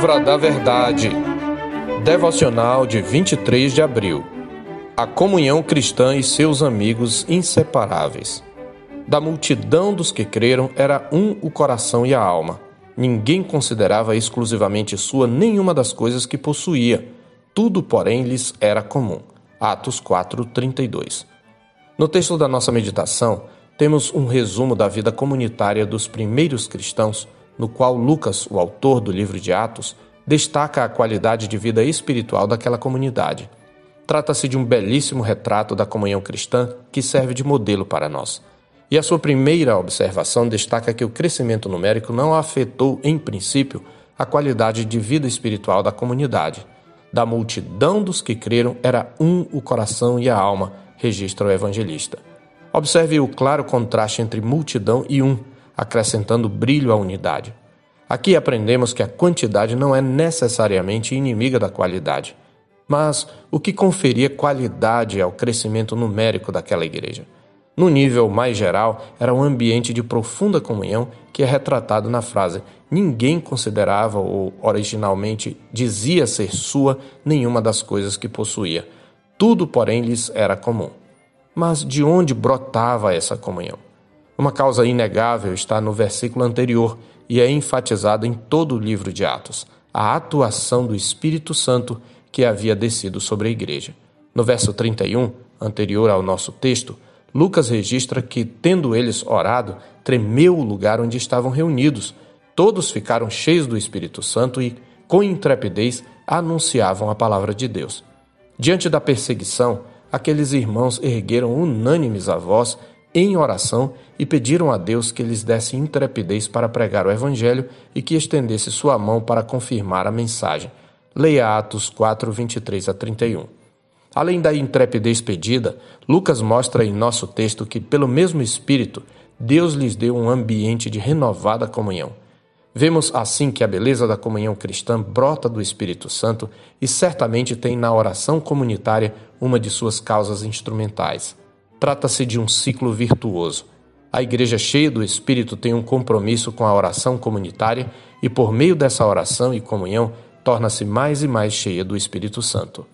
Palavra da Verdade. Devocional de 23 de abril. A comunhão cristã e seus amigos inseparáveis. Da multidão dos que creram era um o coração e a alma. Ninguém considerava exclusivamente sua nenhuma das coisas que possuía. Tudo, porém, lhes era comum. Atos 4:32. No texto da nossa meditação, temos um resumo da vida comunitária dos primeiros cristãos no qual Lucas, o autor do livro de Atos, destaca a qualidade de vida espiritual daquela comunidade. Trata-se de um belíssimo retrato da comunhão cristã que serve de modelo para nós. E a sua primeira observação destaca que o crescimento numérico não afetou, em princípio, a qualidade de vida espiritual da comunidade. Da multidão dos que creram, era um o coração e a alma, registra o evangelista. Observe o claro contraste entre multidão e um acrescentando brilho à unidade. Aqui aprendemos que a quantidade não é necessariamente inimiga da qualidade, mas o que conferia qualidade ao crescimento numérico daquela igreja. No nível mais geral, era um ambiente de profunda comunhão que é retratado na frase: Ninguém considerava ou originalmente dizia ser sua nenhuma das coisas que possuía. Tudo, porém, lhes era comum. Mas de onde brotava essa comunhão? Uma causa inegável está no versículo anterior e é enfatizada em todo o livro de Atos: a atuação do Espírito Santo que havia descido sobre a igreja. No verso 31, anterior ao nosso texto, Lucas registra que, tendo eles orado, tremeu o lugar onde estavam reunidos. Todos ficaram cheios do Espírito Santo e, com intrepidez, anunciavam a palavra de Deus. Diante da perseguição, aqueles irmãos ergueram unânimes a voz em oração e pediram a Deus que lhes desse intrepidez para pregar o Evangelho e que estendesse sua mão para confirmar a mensagem. Leia Atos 4, 23 a 31. Além da intrepidez pedida, Lucas mostra em nosso texto que, pelo mesmo Espírito, Deus lhes deu um ambiente de renovada comunhão. Vemos assim que a beleza da comunhão cristã brota do Espírito Santo e certamente tem na oração comunitária uma de suas causas instrumentais. Trata-se de um ciclo virtuoso. A igreja cheia do Espírito tem um compromisso com a oração comunitária e, por meio dessa oração e comunhão, torna-se mais e mais cheia do Espírito Santo.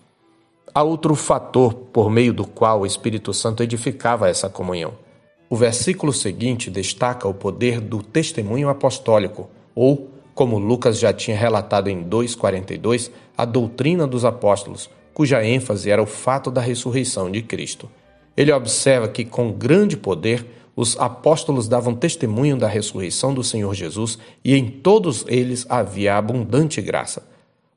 Há outro fator por meio do qual o Espírito Santo edificava essa comunhão. O versículo seguinte destaca o poder do testemunho apostólico, ou, como Lucas já tinha relatado em 2,42, a doutrina dos apóstolos, cuja ênfase era o fato da ressurreição de Cristo. Ele observa que, com grande poder, os apóstolos davam testemunho da ressurreição do Senhor Jesus e em todos eles havia abundante graça.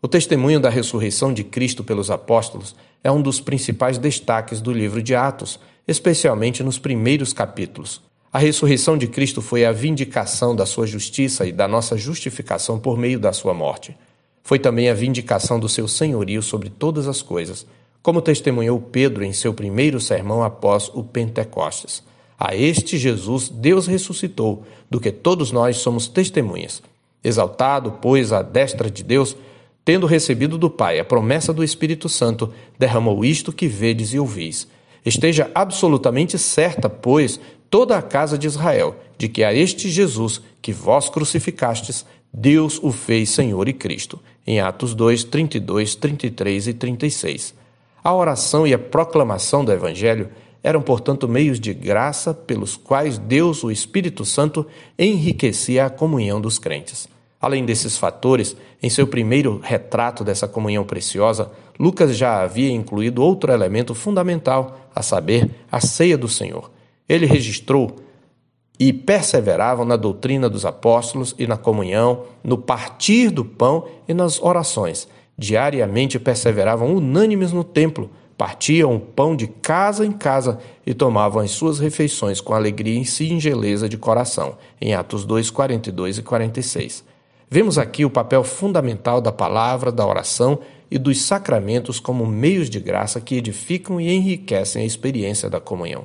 O testemunho da ressurreição de Cristo pelos apóstolos é um dos principais destaques do livro de Atos, especialmente nos primeiros capítulos. A ressurreição de Cristo foi a vindicação da sua justiça e da nossa justificação por meio da sua morte. Foi também a vindicação do seu senhorio sobre todas as coisas como testemunhou Pedro em seu primeiro sermão após o Pentecostes. A este Jesus Deus ressuscitou, do que todos nós somos testemunhas. Exaltado, pois, à destra de Deus, tendo recebido do Pai a promessa do Espírito Santo, derramou isto que vedes e ouvis. Esteja absolutamente certa, pois, toda a casa de Israel, de que a este Jesus que vós crucificastes, Deus o fez Senhor e Cristo. Em Atos 2, 32, 33 e 36. A oração e a proclamação do Evangelho eram, portanto, meios de graça pelos quais Deus, o Espírito Santo, enriquecia a comunhão dos crentes. Além desses fatores, em seu primeiro retrato dessa comunhão preciosa, Lucas já havia incluído outro elemento fundamental, a saber, a ceia do Senhor. Ele registrou e perseveravam na doutrina dos apóstolos e na comunhão, no partir do pão e nas orações Diariamente perseveravam unânimes no templo, partiam o pão de casa em casa e tomavam as suas refeições com alegria e singeleza de coração, em Atos 2, 42 e 46. Vemos aqui o papel fundamental da palavra, da oração e dos sacramentos como meios de graça que edificam e enriquecem a experiência da comunhão.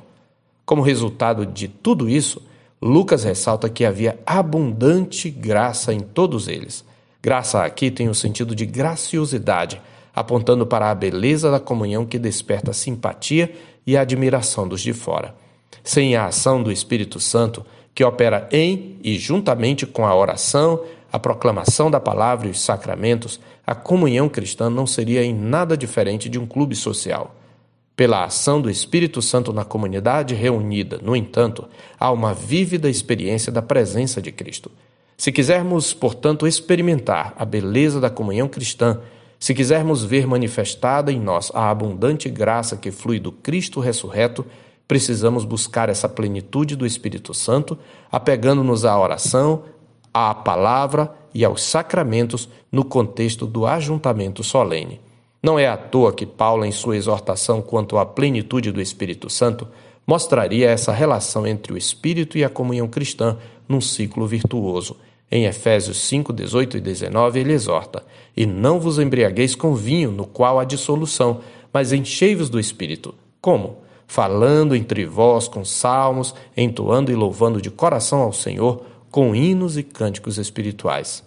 Como resultado de tudo isso, Lucas ressalta que havia abundante graça em todos eles. Graça aqui tem o sentido de graciosidade, apontando para a beleza da comunhão que desperta simpatia e admiração dos de fora. Sem a ação do Espírito Santo, que opera em e juntamente com a oração, a proclamação da palavra e os sacramentos, a comunhão cristã não seria em nada diferente de um clube social. Pela ação do Espírito Santo na comunidade reunida, no entanto, há uma vívida experiência da presença de Cristo. Se quisermos, portanto, experimentar a beleza da comunhão cristã, se quisermos ver manifestada em nós a abundante graça que flui do Cristo ressurreto, precisamos buscar essa plenitude do Espírito Santo, apegando-nos à oração, à palavra e aos sacramentos no contexto do ajuntamento solene. Não é à toa que Paulo, em sua exortação quanto à plenitude do Espírito Santo, mostraria essa relação entre o Espírito e a comunhão cristã num ciclo virtuoso. Em Efésios 5, 18 e 19, ele exorta: E não vos embriagueis com vinho, no qual há dissolução, mas enchei-vos do Espírito. Como? Falando entre vós com salmos, entoando e louvando de coração ao Senhor, com hinos e cânticos espirituais.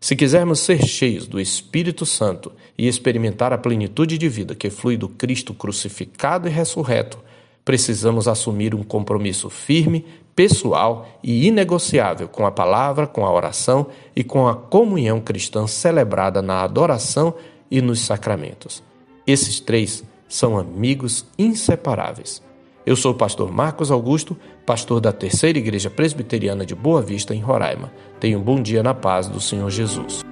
Se quisermos ser cheios do Espírito Santo e experimentar a plenitude de vida que flui do Cristo crucificado e ressurreto, precisamos assumir um compromisso firme, pessoal e inegociável com a palavra, com a oração e com a comunhão cristã celebrada na adoração e nos sacramentos. Esses três são amigos inseparáveis. Eu sou o pastor Marcos Augusto, pastor da Terceira Igreja Presbiteriana de Boa Vista, em Roraima. Tenha um bom dia na paz do Senhor Jesus.